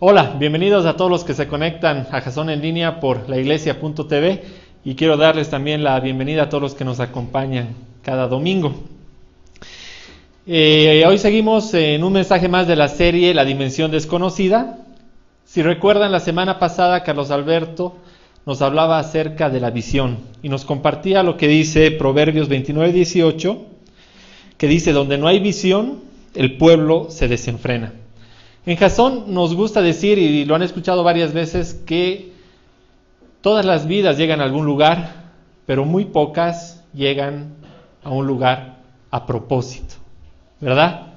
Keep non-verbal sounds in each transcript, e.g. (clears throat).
Hola, bienvenidos a todos los que se conectan a Jason en línea por laiglesia.tv y quiero darles también la bienvenida a todos los que nos acompañan cada domingo. Eh, hoy seguimos en un mensaje más de la serie La Dimensión Desconocida. Si recuerdan, la semana pasada Carlos Alberto nos hablaba acerca de la visión y nos compartía lo que dice Proverbios 29-18, que dice, donde no hay visión, el pueblo se desenfrena. En Jasón nos gusta decir, y lo han escuchado varias veces, que todas las vidas llegan a algún lugar, pero muy pocas llegan a un lugar a propósito, ¿verdad?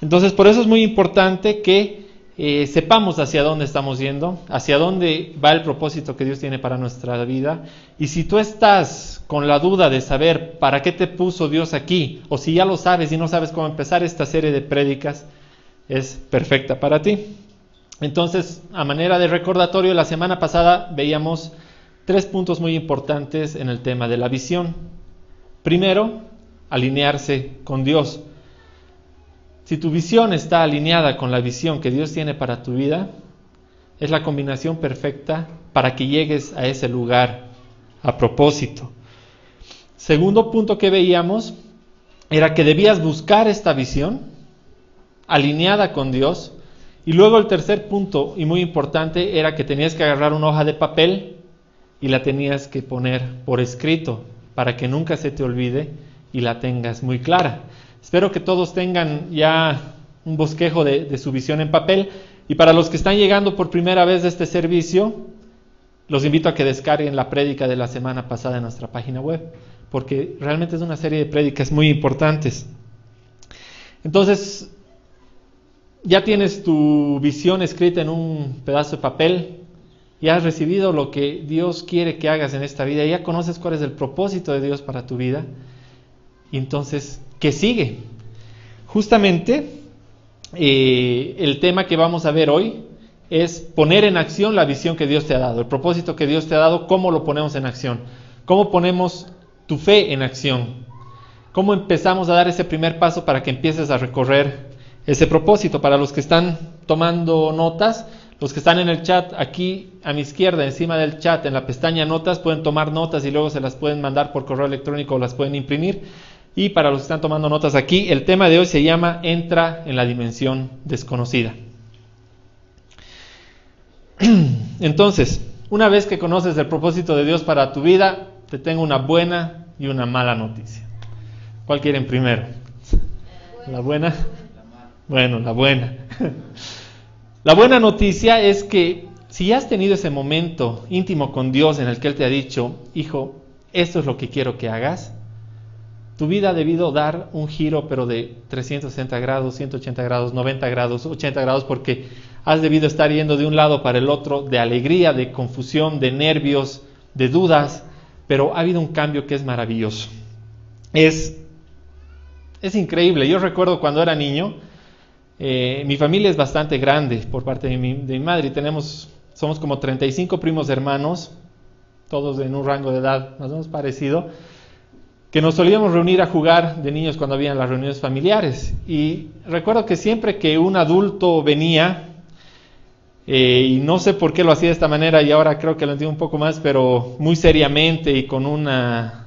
Entonces, por eso es muy importante que eh, sepamos hacia dónde estamos yendo, hacia dónde va el propósito que Dios tiene para nuestra vida. Y si tú estás con la duda de saber para qué te puso Dios aquí, o si ya lo sabes y no sabes cómo empezar esta serie de prédicas, es perfecta para ti. Entonces, a manera de recordatorio, la semana pasada veíamos tres puntos muy importantes en el tema de la visión. Primero, alinearse con Dios. Si tu visión está alineada con la visión que Dios tiene para tu vida, es la combinación perfecta para que llegues a ese lugar a propósito. Segundo punto que veíamos era que debías buscar esta visión alineada con Dios. Y luego el tercer punto, y muy importante, era que tenías que agarrar una hoja de papel y la tenías que poner por escrito para que nunca se te olvide y la tengas muy clara. Espero que todos tengan ya un bosquejo de, su visión en papel. Y para los que están llegando por primera vez de este servicio, los invito a que descarguen la prédica de la semana pasada en nuestra página web, porque realmente es una serie de prédicas muy importantes. Entonces, ya tienes tu visión escrita en un pedazo de papel, ya has recibido lo que Dios quiere que hagas en esta vida, ya conoces cuál es el propósito de Dios para tu vida. Entonces, ¿qué sigue? Justamente eh, el tema que vamos a ver hoy es poner en acción la visión que Dios te ha dado, el propósito que Dios te ha dado, cómo lo ponemos en acción, cómo ponemos tu fe en acción, cómo empezamos a dar ese primer paso para que empieces a recorrer ese propósito. Para los que están tomando notas, los que están en el chat, aquí a mi izquierda, encima del chat, en la pestaña notas, pueden tomar notas y luego se las pueden mandar por correo electrónico o las pueden imprimir. Y para los que están tomando notas aquí, el tema de hoy se llama Entra en la dimensión desconocida. (clears throat) Entonces, una vez que conoces el propósito de Dios para tu vida, te tengo una buena y una mala noticia. ¿Cuál quieren primero? La buena. Bueno, la buena. (laughs) La buena noticia es que si has tenido ese momento íntimo con Dios en el que Él te ha dicho, hijo, esto es lo que quiero que hagas, tu vida ha debido dar un giro, pero de 360 grados, 180 grados, 90 grados, 80 grados, porque has debido estar yendo de un lado para el otro, de alegría, de confusión, de nervios, de dudas, pero ha habido un cambio que es maravilloso. Es, es increíble. Yo recuerdo cuando era niño, eh, mi familia es bastante grande por parte de mi, de mi, madre tenemos, somos como 35 primos hermanos, todos en un rango de edad más o menos parecido, que nos solíamos reunir a jugar de niños cuando habían las reuniones familiares. Y recuerdo que siempre que un adulto venía, eh, y no sé por qué lo hacía de esta manera y ahora creo que lo entiendo un poco más, pero muy seriamente y con una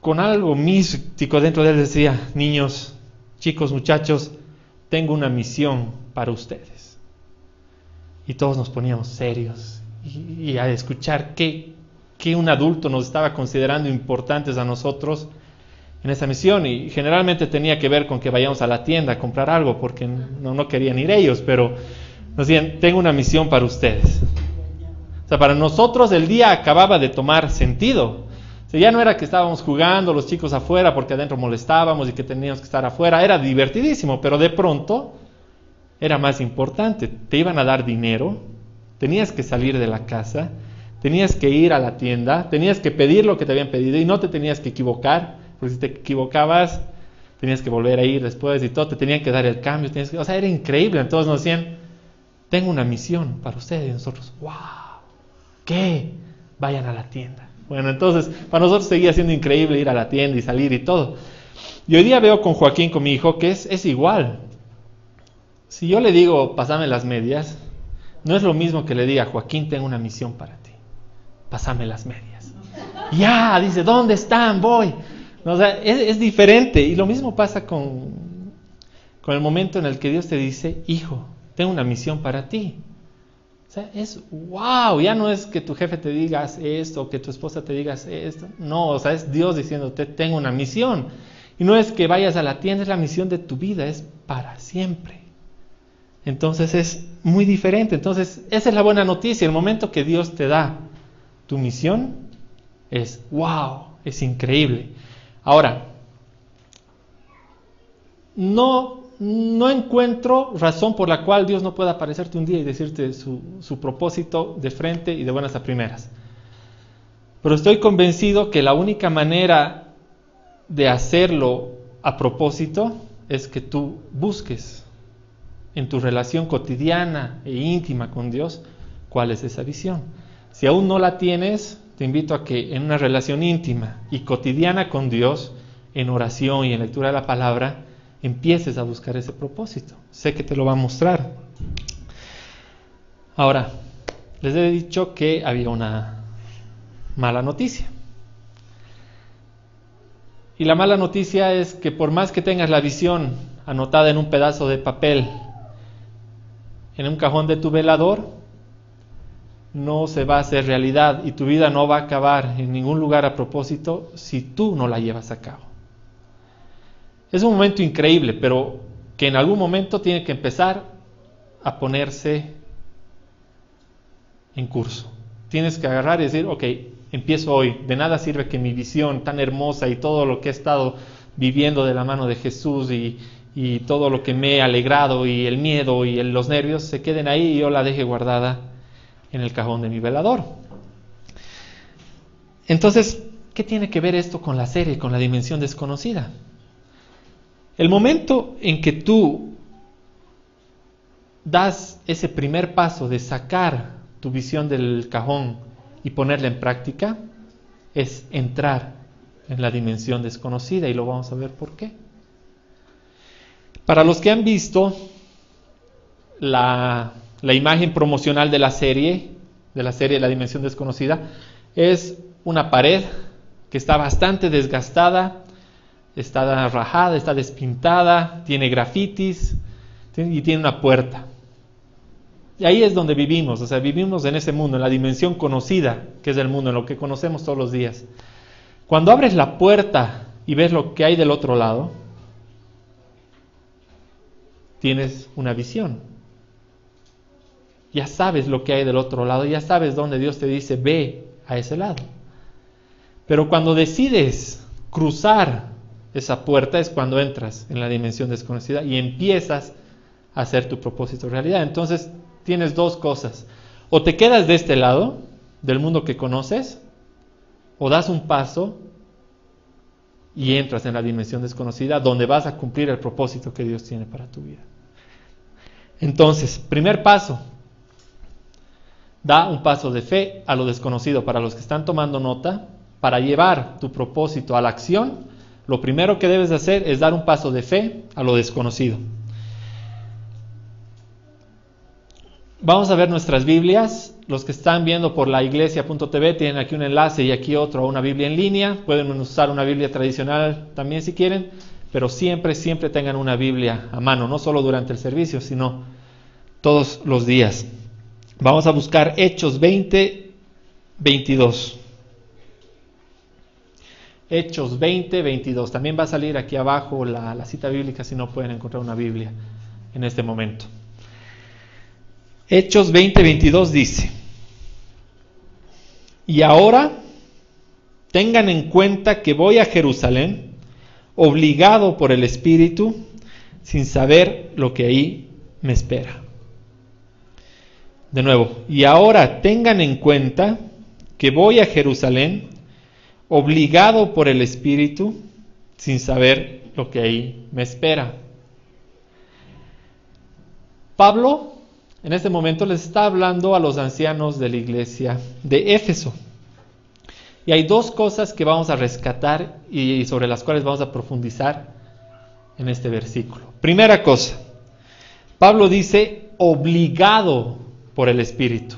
con algo místico dentro de él decía, niños, chicos, muchachos, tengo una misión para ustedes. Y todos nos poníamos serios y, a escuchar qué, que un adulto nos estaba considerando importantes a nosotros en esa misión y generalmente tenía que ver con que vayamos a la tienda a comprar algo porque no, no querían ir ellos, pero nos decían, tengo una misión para ustedes. O sea, para nosotros el día acababa de tomar sentido. Sea, ya no era que estábamos jugando los chicos afuera porque adentro molestábamos y que teníamos que estar afuera, era divertidísimo, pero de pronto era más importante. Te iban a dar dinero, tenías que salir de la casa, tenías que ir a la tienda, tenías que pedir lo que te habían pedido y no te tenías que equivocar, porque si te equivocabas tenías que volver a ir después y todo, te tenían que dar el cambio, tenías que, o sea, era increíble. Entonces nos decían, tengo una misión para ustedes. Y nosotros, wow, ¿qué? Vayan a la tienda. Bueno, entonces para nosotros seguía siendo increíble ir a la tienda y salir y todo. Y hoy día veo con Joaquín, con mi hijo, que es, es igual. Si yo le digo, pasame las medias, no es lo mismo que le diga, Joaquín, tengo una misión para ti. Pásame las medias. Ya, dice, ¿dónde están? Voy. o sea, es, es diferente. Y lo mismo pasa con, con el momento en el que Dios te dice, hijo, tengo una misión para ti. O sea, es wow, ya no es que tu jefe te diga esto, que tu esposa te diga esto. No, o sea, es Dios diciéndote, tengo una misión. Y no es que vayas a la tienda, es la misión de tu vida, es para siempre. Entonces es muy diferente. Entonces, esa es la buena noticia. El momento que Dios te da tu misión es wow, es increíble. Ahora, no no encuentro razón por la cual Dios no pueda aparecerte un día y decirte su, propósito de frente y de buenas a primeras. Pero estoy convencido que la única manera de hacerlo a propósito es que tú busques en tu relación cotidiana e íntima con Dios cuál es esa visión. Si aún no la tienes, te invito a que en una relación íntima y cotidiana con Dios, en oración y en lectura de la palabra, empieces a buscar ese propósito. Sé que te lo va a mostrar. Ahora, les he dicho que había una mala noticia. Y la mala noticia es que por más que tengas la visión anotada en un pedazo de papel, en un cajón de tu velador, no se va a hacer realidad y tu vida no va a acabar en ningún lugar a propósito si tú no la llevas a cabo. Es un momento increíble, pero que en algún momento tiene que empezar a ponerse en curso. Tienes que agarrar y decir, ok, empiezo hoy. De nada sirve que mi visión tan hermosa y todo lo que he estado viviendo de la mano de Jesús y, todo lo que me he alegrado y el miedo y los nervios se queden ahí y yo la deje guardada en el cajón de mi velador. Entonces, ¿qué tiene que ver esto con la serie, con la dimensión desconocida? El momento en que tú das ese primer paso de sacar tu visión del cajón y ponerla en práctica, es entrar en la dimensión desconocida y lo vamos a ver por qué. Para los que han visto la, imagen promocional de la serie, de la serie La Dimensión Desconocida, es una pared que está bastante desgastada, está rajada, está despintada, tiene grafitis y tiene una puerta. Y ahí es donde vivimos, o sea, vivimos en ese mundo, en la dimensión conocida, que es el mundo, en lo que conocemos todos los días. Cuando abres la puerta y ves lo que hay del otro lado, tienes una visión. Ya sabes lo que hay del otro lado, ya sabes dónde Dios te dice, ve a ese lado. Pero cuando decides cruzar esa puerta es cuando entras en la dimensión desconocida y empiezas a hacer tu propósito realidad. Entonces tienes dos cosas. O te quedas de este lado, del mundo que conoces, o das un paso y entras en la dimensión desconocida donde vas a cumplir el propósito que Dios tiene para tu vida. Entonces, primer paso, da un paso de fe a lo desconocido. Para los que están tomando nota, para llevar tu propósito a la acción, lo primero que debes de hacer es dar un paso de fe a lo desconocido. Vamos a ver nuestras Biblias. Los que están viendo por la iglesia.tv tienen aquí un enlace y aquí otro a una Biblia en línea. Pueden usar una Biblia tradicional también si quieren, pero siempre, siempre tengan una Biblia a mano, no solo durante el servicio, sino todos los días. Vamos a buscar Hechos 20, 22. Hechos 20, 22. También va a salir aquí abajo la, la cita bíblica si no pueden encontrar una Biblia en este momento. Hechos 20, 22 dice, y ahora tengan en cuenta que voy a Jerusalén obligado por el Espíritu sin saber lo que ahí me espera. De nuevo, y ahora tengan en cuenta que voy a Jerusalén obligado por el Espíritu sin saber lo que ahí me espera. Pablo en este momento les está hablando a los ancianos de la iglesia de Éfeso. Y hay dos cosas que vamos a rescatar y sobre las cuales vamos a profundizar en este versículo. Primera cosa, Pablo dice obligado por el Espíritu.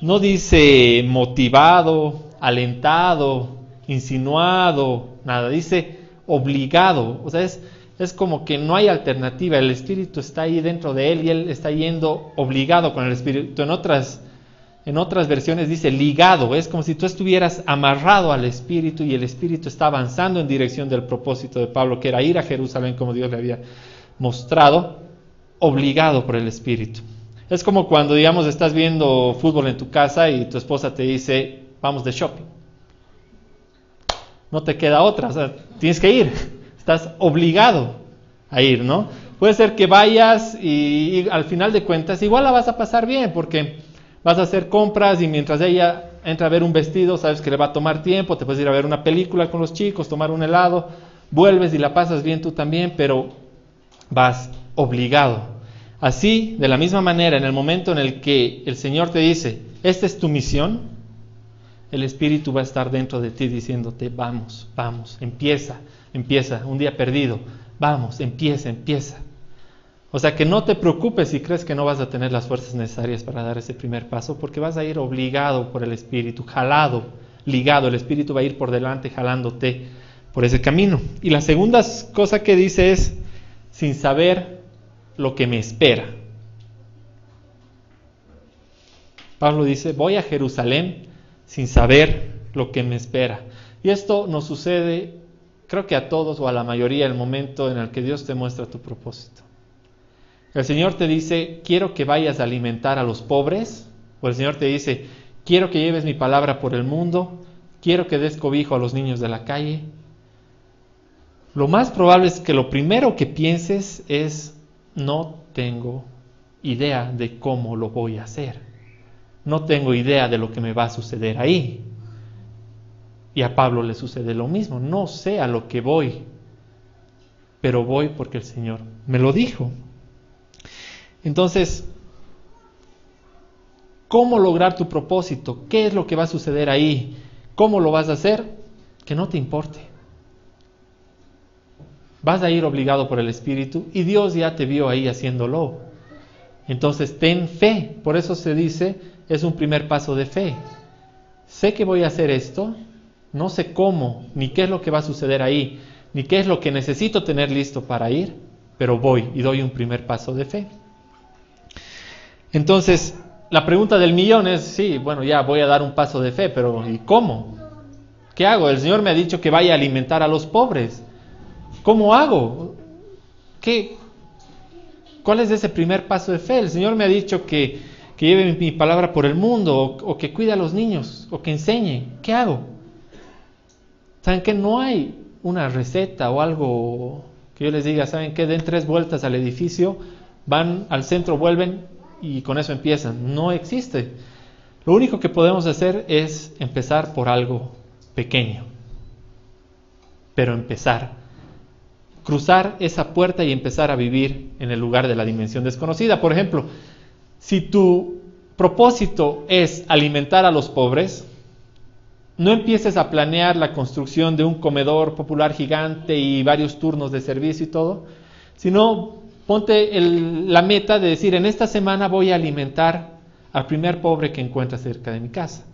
No dice motivado, alentado, insinuado, nada. Dice obligado. O sea, es, es como que no hay alternativa. El Espíritu está ahí dentro de él y él está yendo obligado con el Espíritu. En otras, en otras versiones dice ligado. Es como si tú estuvieras amarrado al Espíritu y el Espíritu está avanzando en dirección del propósito de Pablo, que era ir a Jerusalén como Dios le había mostrado, obligado por el Espíritu. Es como cuando, digamos, estás viendo fútbol en tu casa y tu esposa te dice, vamos de shopping. No te queda otra, o sea, tienes que ir, estás obligado a ir, ¿no? Puede ser que vayas y, y, al final de cuentas igual la vas a pasar bien porque vas a hacer compras y mientras ella entra a ver un vestido, sabes que le va a tomar tiempo, te puedes ir a ver una película con los chicos, tomar un helado, vuelves y la pasas bien tú también, pero vas obligado. Así, de la misma manera, en el momento en el que el Señor te dice, esta es tu misión, el Espíritu va a estar dentro de ti diciéndote, vamos, vamos, empieza, empieza, un día perdido, vamos, empieza, empieza. O sea que no te preocupes si crees que no vas a tener las fuerzas necesarias para dar ese primer paso, porque vas a ir obligado por el Espíritu, jalado, ligado, el Espíritu va a ir por delante jalándote por ese camino. Y la segunda cosa que dice es, sin saber lo que me espera. Pablo dice, voy a Jerusalén sin saber lo que me espera. Y esto nos sucede, creo que a todos o a la mayoría, el momento en el que Dios te muestra tu propósito. El Señor te dice, quiero que vayas a alimentar a los pobres, o el Señor te dice, quiero que lleves mi palabra por el mundo, quiero que des cobijo a los niños de la calle. Lo más probable es que lo primero que pienses es, no tengo idea de cómo lo voy a hacer. No tengo idea de lo que me va a suceder ahí. Y a Pablo le sucede lo mismo. No sé a lo que voy, pero voy porque el Señor me lo dijo. Entonces, ¿cómo lograr tu propósito? ¿Qué es lo que va a suceder ahí? ¿Cómo lo vas a hacer? Que no te importe. Vas a ir obligado por el Espíritu y Dios ya te vio ahí haciéndolo. Entonces ten fe. Por eso se dice, es un primer paso de fe. Sé que voy a hacer esto, no sé cómo, ni qué es lo que va a suceder ahí, ni qué es lo que necesito tener listo para ir, pero voy y doy un primer paso de fe. Entonces, la pregunta del millón es, sí, bueno, ya voy a dar un paso de fe, pero ¿y cómo? ¿Qué hago? El Señor me ha dicho que vaya a alimentar a los pobres. ¿Cómo hago? ¿Qué? ¿Cuál es ese primer paso de fe? El Señor me ha dicho que, que lleve mi palabra por el mundo, o, que cuide a los niños, o que enseñe. ¿Qué hago? ¿Saben que no hay una receta o algo que yo les diga, ¿saben qué? Den tres vueltas al edificio, van al centro, vuelven y con eso empiezan. No existe. Lo único que podemos hacer es empezar por algo pequeño, pero empezar cruzar esa puerta y empezar a vivir en el lugar de la dimensión desconocida. Por ejemplo, si tu propósito es alimentar a los pobres, no empieces a planear la construcción de un comedor popular gigante y varios turnos de servicio y todo, sino ponte el, la meta de decir, en esta semana voy a alimentar al primer pobre que encuentra cerca de mi casa.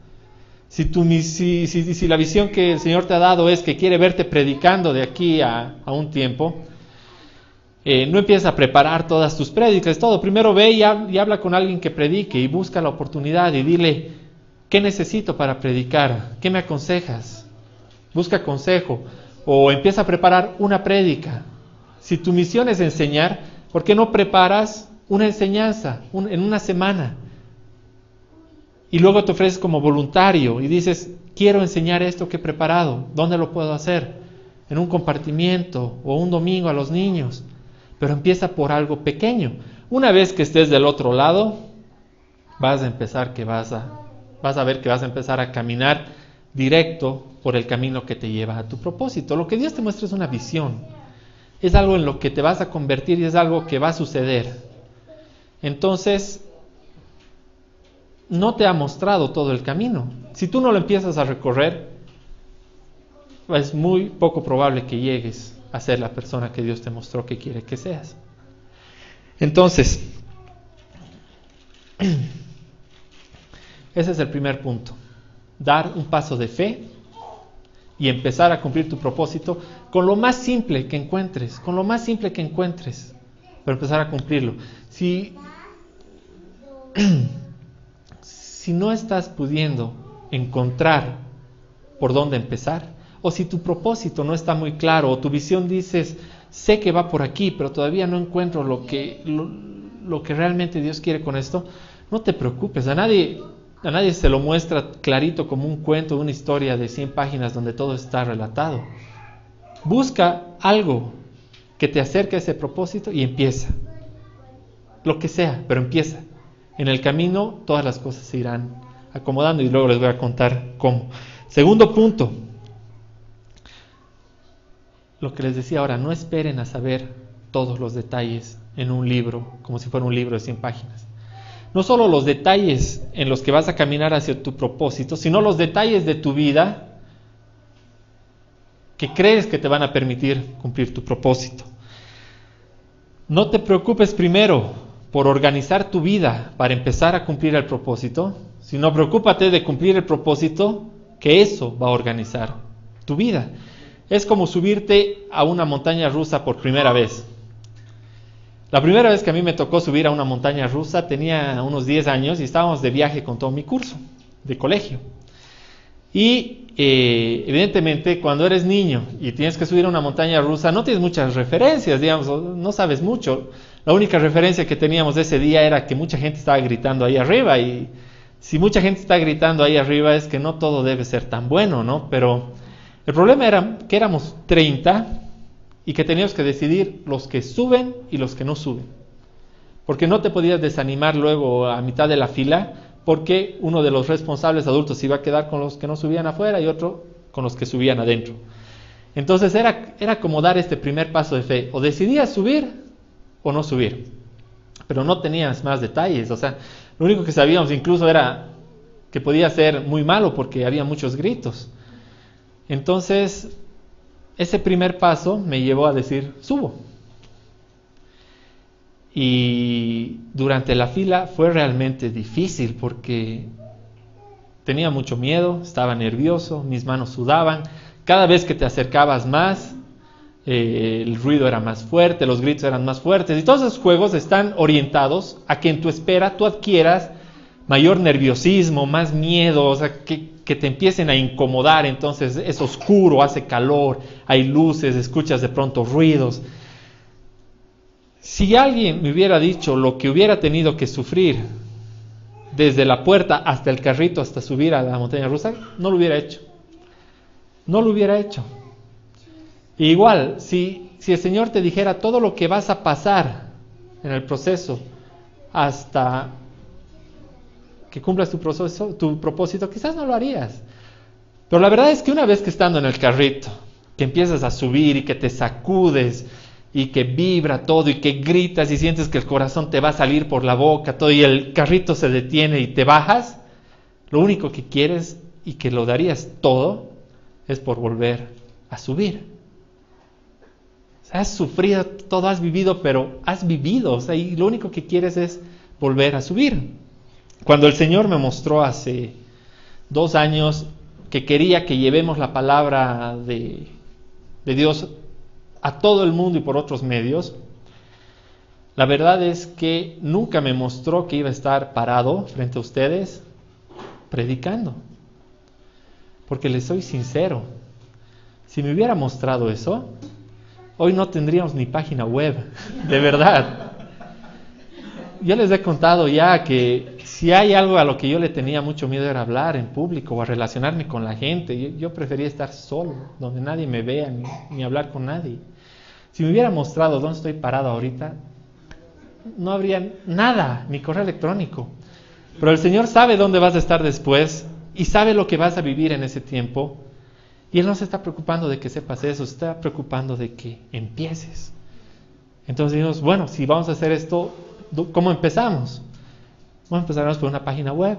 Si, tu, si, si, si, la visión que el Señor te ha dado es que quiere verte predicando de aquí a un tiempo, eh, no empiezas a preparar todas tus prédicas, todo. Primero ve y, y, habla con alguien que predique y busca la oportunidad y dile, ¿qué necesito para predicar? ¿Qué me aconsejas? busca consejo o empieza a preparar una prédica. Si tu misión es enseñar, ¿por qué no preparas una enseñanza en una semana? Y luego te ofreces como voluntario y dices, quiero enseñar esto que he preparado, ¿dónde lo puedo hacer? En un compartimiento o un domingo a los niños. Pero empieza por algo pequeño. Una vez que estés del otro lado, vas a empezar que vas a, vas a ver que vas a empezar a caminar directo por el camino que te lleva a tu propósito. Lo que Dios te muestra es una visión. Es algo en lo que te vas a convertir y es algo que va a suceder. Entonces, no te ha mostrado todo el camino. Si tú no lo empiezas a recorrer, es muy poco probable que llegues a ser la persona que Dios te mostró que quiere que seas. Entonces, (clears throat) ese es el primer punto. Dar un paso de fe y empezar a cumplir tu propósito con lo más simple que encuentres, con lo más simple que encuentres, pero empezar a cumplirlo. Si (clears throat) si no estás pudiendo encontrar por dónde empezar, o si tu propósito no está muy claro, o tu visión dices, sé que va por aquí, pero todavía no encuentro lo que, lo, que realmente Dios quiere con esto, no te preocupes, a nadie, a nadie se lo muestra clarito como un cuento, una historia de 100 páginas donde todo está relatado. Busca algo que te acerque a ese propósito y empieza. Lo que sea, pero empieza. En el camino todas las cosas se irán acomodando y luego les voy a contar cómo. Segundo punto, lo que les decía ahora, no esperen a saber todos los detalles en un libro, como si fuera un libro de 100 páginas. No solo los detalles en los que vas a caminar hacia tu propósito, sino los detalles de tu vida que crees que te van a permitir cumplir tu propósito. No te preocupes primero por organizar tu vida para empezar a cumplir el propósito, sino preocúpate de cumplir el propósito que eso va a organizar tu vida. Es como subirte a una montaña rusa por primera vez. La primera vez que a mí me tocó subir a una montaña rusa tenía unos 10 años y estábamos de viaje con todo mi curso de colegio. Y eh, evidentemente cuando eres niño y tienes que subir a una montaña rusa no tienes muchas referencias, digamos, no sabes mucho. La única referencia que teníamos ese día era que mucha gente estaba gritando ahí arriba y si mucha gente está gritando ahí arriba es que no todo debe ser tan bueno, ¿no? Pero el problema era que éramos 30 y que teníamos que decidir los que suben y los que no suben. Porque no te podías desanimar luego a mitad de la fila porque uno de los responsables adultos iba a quedar con los que no subían afuera y otro con los que subían adentro. Entonces era, era como dar este primer paso de fe. O decidías subir o no subir. Pero no tenías más detalles, o sea, lo único que sabíamos incluso era que podía ser muy malo porque había muchos gritos. Entonces, ese primer paso me llevó a decir, subo. Y durante la fila fue realmente difícil porque tenía mucho miedo, estaba nervioso, mis manos sudaban. Cada vez que te acercabas más, eh, el ruido era más fuerte, los gritos eran más fuertes. Y todos esos juegos están orientados a que en tu espera tú adquieras mayor nerviosismo, más miedo, o sea, que, que te empiecen a incomodar. Entonces es oscuro, hace calor, hay luces, escuchas de pronto ruidos. Si alguien me hubiera dicho lo que hubiera tenido que sufrir desde la puerta hasta el carrito, hasta subir a la montaña rusa, no lo hubiera hecho. No lo hubiera hecho. Igual, si, si el Señor te dijera todo lo que vas a pasar en el proceso hasta que cumplas tu, proceso, tu propósito, quizás no lo harías. Pero la verdad es que una vez que estando en el carrito, que empiezas a subir y que te sacudes y que vibra todo y que gritas y sientes que el corazón te va a salir por la boca, todo y el carrito se detiene y te bajas, lo único que quieres y que lo darías todo es por volver a subir has sufrido, todo has vivido, pero has vivido, o sea, y lo único que quieres es volver a subir. Cuando el Señor me mostró hace dos años que quería que llevemos la palabra de, de Dios a todo el mundo y por otros medios, la verdad es que nunca me mostró que iba a estar parado frente a ustedes predicando. Porque les soy sincero, Si me hubiera mostrado eso, hoy no tendríamos ni página web, de verdad. Yo les he contado ya que si hay algo a lo que yo le tenía mucho miedo era hablar en público o a relacionarme con la gente. Yo, prefería estar solo, donde nadie me vea ni, ni hablar con nadie. Si me hubiera mostrado dónde estoy parado ahorita, no habría nada, ni correo electrónico. Pero el Señor sabe dónde vas a estar después y sabe lo que vas a vivir en ese tiempo. Y Él no se está preocupando de que sepas eso, se está preocupando de que empieces. Entonces dijimos, bueno, si vamos a hacer esto, ¿cómo empezamos? Bueno, empezamos por una página web.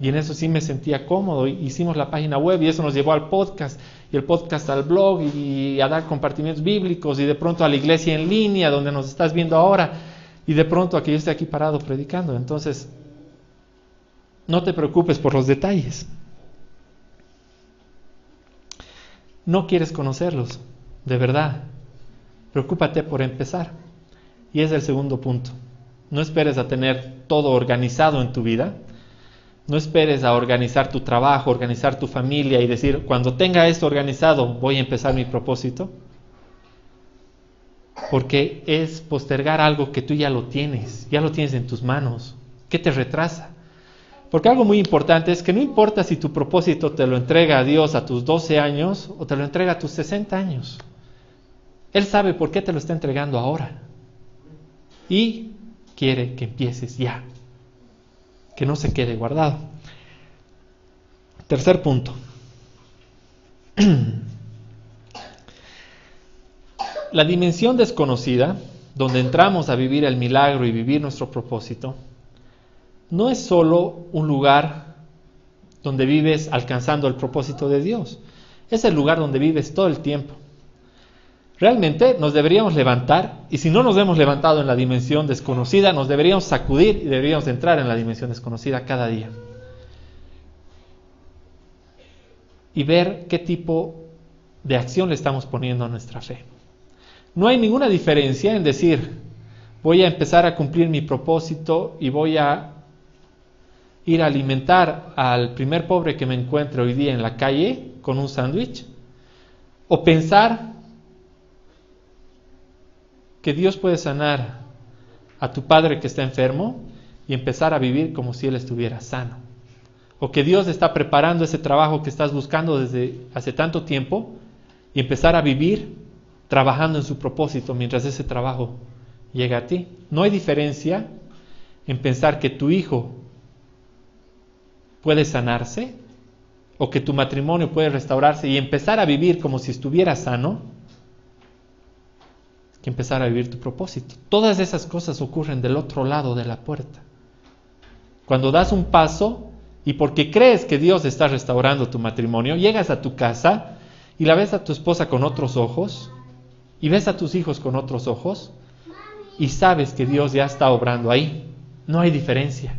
Y en eso sí me sentía cómodo. Hicimos la página web y eso nos llevó al podcast. Y el podcast al blog y a dar compartimientos bíblicos y de pronto a la iglesia en línea donde nos estás viendo ahora. Y de pronto a que yo esté aquí parado predicando. Entonces, no te preocupes por los detalles. No quieres conocerlos, de verdad. Preocúpate por empezar. Y es el segundo punto. No esperes a tener todo organizado en tu vida. No esperes a organizar tu trabajo, organizar tu familia y decir, cuando tenga esto organizado, voy a empezar mi propósito. Porque es postergar algo que tú ya lo tienes, ya lo tienes en tus manos. ¿Qué te retrasa? Porque algo muy importante es que no importa si tu propósito te lo entrega a Dios a tus 12 años o te lo entrega a tus 60 años. Él sabe por qué te lo está entregando ahora. Y quiere que empieces ya. Que no se quede guardado. Tercer punto. (clears throat) La dimensión desconocida, donde entramos a vivir el milagro y vivir nuestro propósito, no es solo un lugar donde vives alcanzando el propósito de Dios, es el lugar donde vives todo el tiempo. Realmente nos deberíamos levantar y si no nos hemos levantado en la dimensión desconocida, nos deberíamos sacudir y deberíamos entrar en la dimensión desconocida cada día. Y ver qué tipo de acción le estamos poniendo a nuestra fe. No hay ninguna diferencia en decir, voy a empezar a cumplir mi propósito y voy a ir a alimentar al primer pobre que me encuentre hoy día en la calle con un sándwich? ¿O pensar que Dios puede sanar a tu padre que está enfermo y empezar a vivir como si él estuviera sano? ¿O que Dios está preparando ese trabajo que estás buscando desde hace tanto tiempo y empezar a vivir trabajando en su propósito mientras ese trabajo llega a ti? No hay diferencia en pensar que tu hijo puede sanarse o que tu matrimonio puede restaurarse y empezar a vivir como si estuviera sano, que empezar a vivir tu propósito. Todas esas cosas ocurren del otro lado de la puerta. Cuando das un paso y porque crees que Dios está restaurando tu matrimonio, llegas a tu casa y la ves a tu esposa con otros ojos y ves a tus hijos con otros ojos y sabes que Dios ya está obrando ahí. No hay diferencia.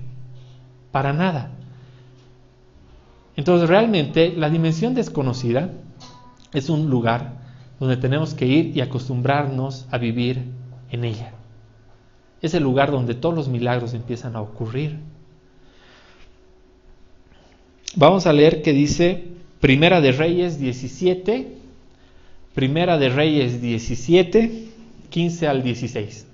Para nada. Entonces realmente la dimensión desconocida es un lugar donde tenemos que ir y acostumbrarnos a vivir en ella. Es el lugar donde todos los milagros empiezan a ocurrir. Vamos a leer que dice Primera de Reyes 17, Primera de Reyes 17, 15 al 16.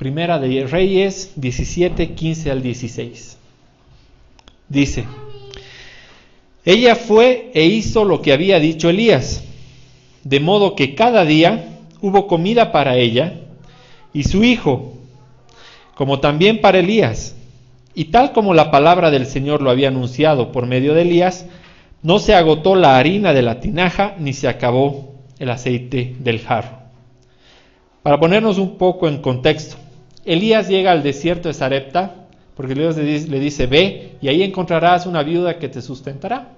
Primera de Reyes 17, 15 al 16. Dice, ella fue e hizo lo que había dicho Elías, de modo que cada día hubo comida para ella y su hijo, como también para Elías. Y tal como la palabra del Señor lo había anunciado por medio de Elías, no se agotó la harina de la tinaja ni se acabó el aceite del jarro. Para ponernos un poco en contexto, Elías llega al desierto de Sarepta, porque Dios le dice, ve y ahí encontrarás una viuda que te sustentará.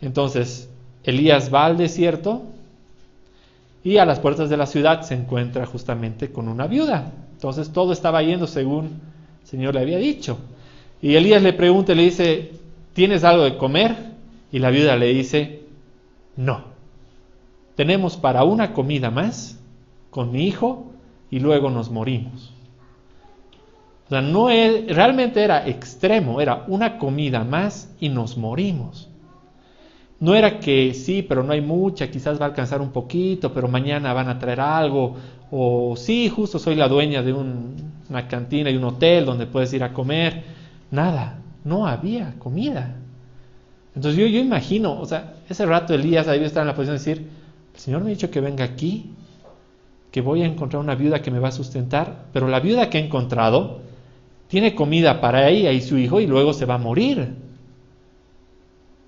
Entonces, Elías va al desierto y a las puertas de la ciudad se encuentra justamente con una viuda. Entonces todo estaba yendo según el Señor le había dicho. Y Elías le pregunta, le dice, ¿tienes algo de comer? Y la viuda le dice, no. Tenemos para una comida más con mi hijo y luego nos morimos. O sea, no es, realmente era extremo, era una comida más y nos morimos. No era que sí, pero no hay mucha, quizás va a alcanzar un poquito, pero mañana van a traer algo, o sí, justo soy la dueña de una cantina y un hotel donde puedes ir a comer. Nada, no había comida. Entonces yo, yo imagino, o sea, ese rato Elías ahí estar en la posición de decir, el Señor me ha dicho que venga aquí, que voy a encontrar una viuda que me va a sustentar, pero la viuda que he encontrado tiene comida para ella y su hijo y luego se va a morir.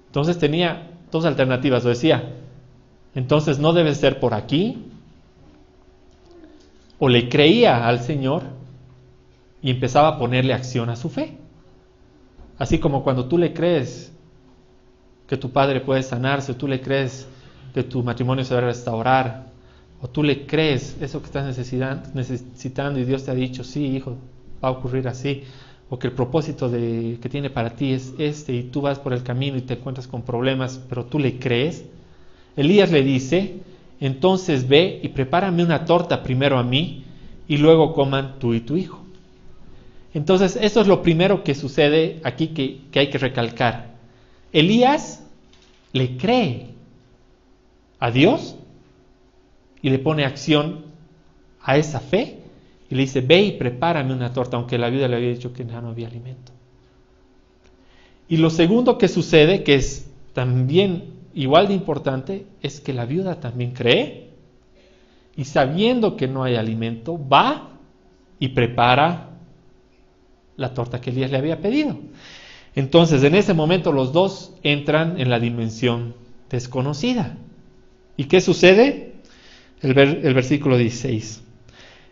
Entonces tenía dos alternativas, lo decía, entonces no debe ser por aquí, o le creía al Señor y empezaba a ponerle acción a su fe. Así como cuando tú le crees que tu padre puede sanarse, tú le crees que tu matrimonio se va a restaurar, o tú le crees eso que estás necesitando y Dios te ha dicho, sí, hijo, va a ocurrir así, o que el propósito de, que tiene para ti es este y tú vas por el camino y te encuentras con problemas, pero tú le crees. Elías le dice, entonces ve y prepárame una torta primero a mí y luego coman tú y tu hijo. Entonces, eso es lo primero que sucede aquí que, que hay que recalcar. Elías le cree a Dios y le pone acción a esa fe y le dice, ve y prepárame una torta, aunque la viuda le había dicho que ya no había alimento. Y lo segundo que sucede, que es también igual de importante, es que la viuda también cree y sabiendo que no hay alimento, va y prepara la torta que Elías le había pedido. Entonces, en ese momento los dos entran en la dimensión desconocida. ¿Y qué sucede? El, el, versículo 16.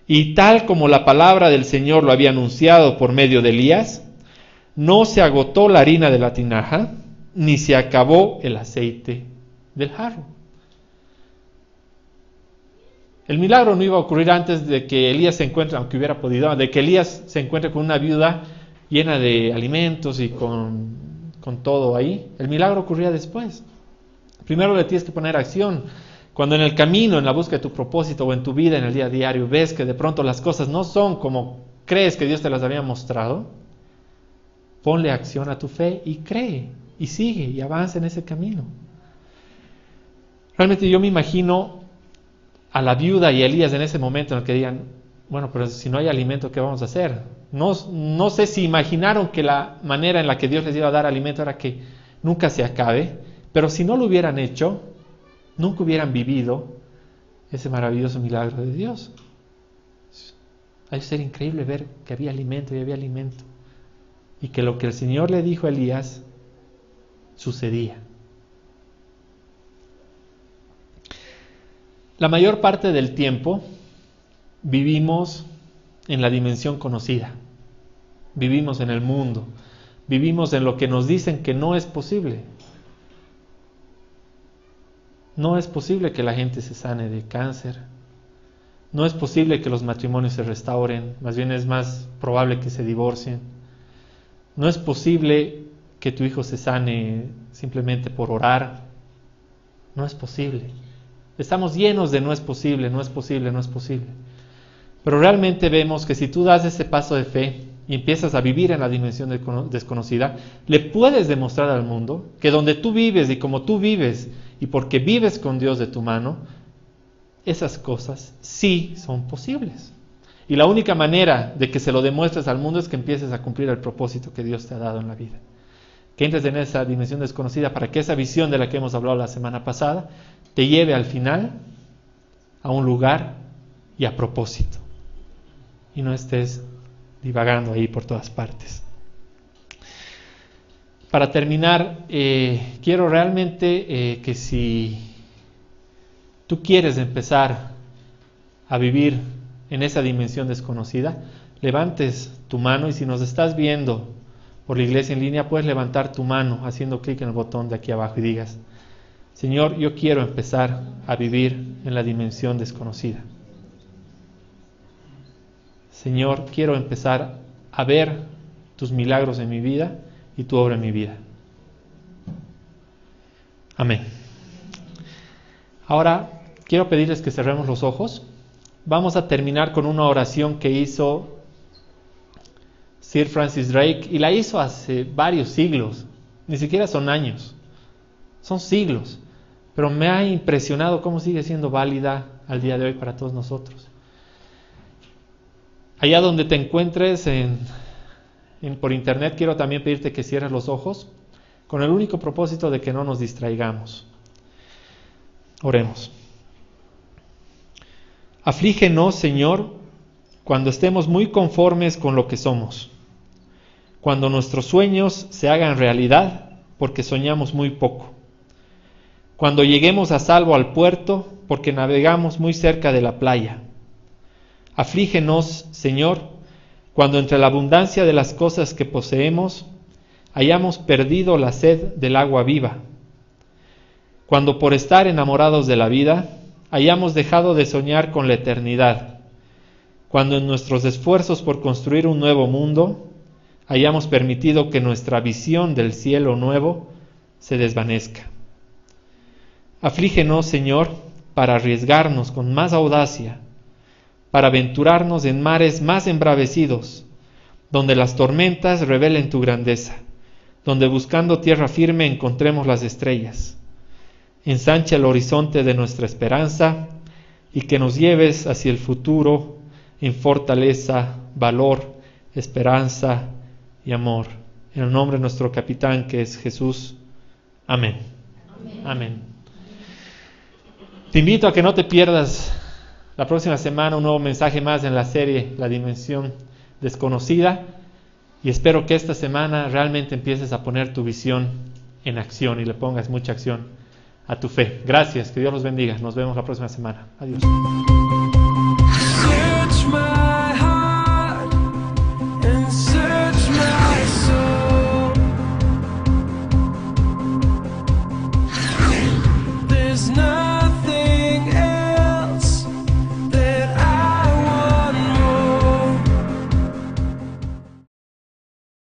Y tal como la palabra del Señor lo había anunciado por medio de Elías, no se agotó la harina de la tinaja, ni se acabó el aceite del jarro. El milagro no iba a ocurrir antes de que Elías se encuentre, aunque hubiera podido, de que Elías se encuentre con una viuda llena de alimentos y con, con todo ahí. El milagro ocurría después. Primero le tienes que poner acción. Cuando en el camino, en la búsqueda de tu propósito o en tu vida, en el día a diario, ves que de pronto las cosas no son como crees que Dios te las había mostrado, ponle acción a tu fe y cree y sigue y avanza en ese camino. Realmente yo me imagino a la viuda y a Elías en ese momento en el que digan, bueno, pero si no hay alimento, ¿qué vamos a hacer? No, no sé si imaginaron que la manera en la que Dios les iba a dar alimento era que nunca se acabe, pero si no lo hubieran hecho, nunca hubieran vivido ese maravilloso milagro de Dios. Hay que ser increíble ver que había alimento y había alimento. Y que lo que el Señor le dijo a Elías sucedía. La mayor parte del tiempo vivimos en la dimensión conocida, vivimos en el mundo, vivimos en lo que nos dicen que no es posible. No es posible que la gente se sane de cáncer, no es posible que los matrimonios se restauren, más bien es más probable que se divorcien. No es posible que tu hijo se sane simplemente por orar. No es posible. Estamos llenos de no es posible, no es posible, no es posible. Pero realmente vemos que si tú das ese paso de fe y empiezas a vivir en la dimensión desconocida, le puedes demostrar al mundo que donde tú vives y como tú vives y porque vives con Dios de tu mano, esas cosas sí son posibles. Y la única manera de que se lo demuestres al mundo es que empieces a cumplir el propósito que Dios te ha dado en la vida. Que entres en esa dimensión desconocida para que esa visión de la que hemos hablado la semana pasada te lleve al final a un lugar y a propósito y no estés divagando ahí por todas partes. Para terminar, eh, quiero realmente eh, que si tú quieres empezar a vivir en esa dimensión desconocida, levantes tu mano y si nos estás viendo por la iglesia en línea, puedes levantar tu mano haciendo clic en el botón de aquí abajo y digas, Señor, yo quiero empezar a vivir en la dimensión desconocida. Señor, quiero empezar a ver tus milagros en mi vida y tu obra en mi vida. Amén. Ahora quiero pedirles que cerremos los ojos vamos a terminar con una oración que hizo Sir Francis Drake y la hizo hace varios siglos, ni siquiera son años, son siglos, pero me ha impresionado cómo sigue siendo válida al día de hoy para todos nosotros. Allá donde te encuentres en, por internet, quiero también pedirte que cierres los ojos con el único propósito de que no nos distraigamos. Oremos. Aflígenos, Señor, cuando estemos muy conformes con lo que somos cuando nuestros sueños se hagan realidad, porque soñamos muy poco. Cuando lleguemos a salvo al puerto, porque navegamos muy cerca de la playa. Aflígenos, Señor, cuando entre la abundancia de las cosas que poseemos hayamos perdido la sed del agua viva. Cuando por estar enamorados de la vida hayamos dejado de soñar con la eternidad. Cuando en nuestros esfuerzos por construir un nuevo mundo hayamos permitido que nuestra visión del cielo nuevo se desvanezca. Aflígenos, Señor, para arriesgarnos con más audacia, para aventurarnos en mares más embravecidos, donde las tormentas revelen tu grandeza, donde buscando tierra firme encontremos las estrellas. Ensancha el horizonte de nuestra esperanza y que nos lleves hacia el futuro en fortaleza, valor, esperanza y amor. En el nombre de nuestro capitán que es Jesús. Amén. Amén. Te invito a que no te pierdas la próxima semana un nuevo mensaje más en la serie La Dimensión Desconocida. Y espero que esta semana realmente empieces a poner tu visión en acción y le pongas mucha acción a tu fe. Gracias, que Dios los bendiga. Nos vemos la próxima semana. Adiós.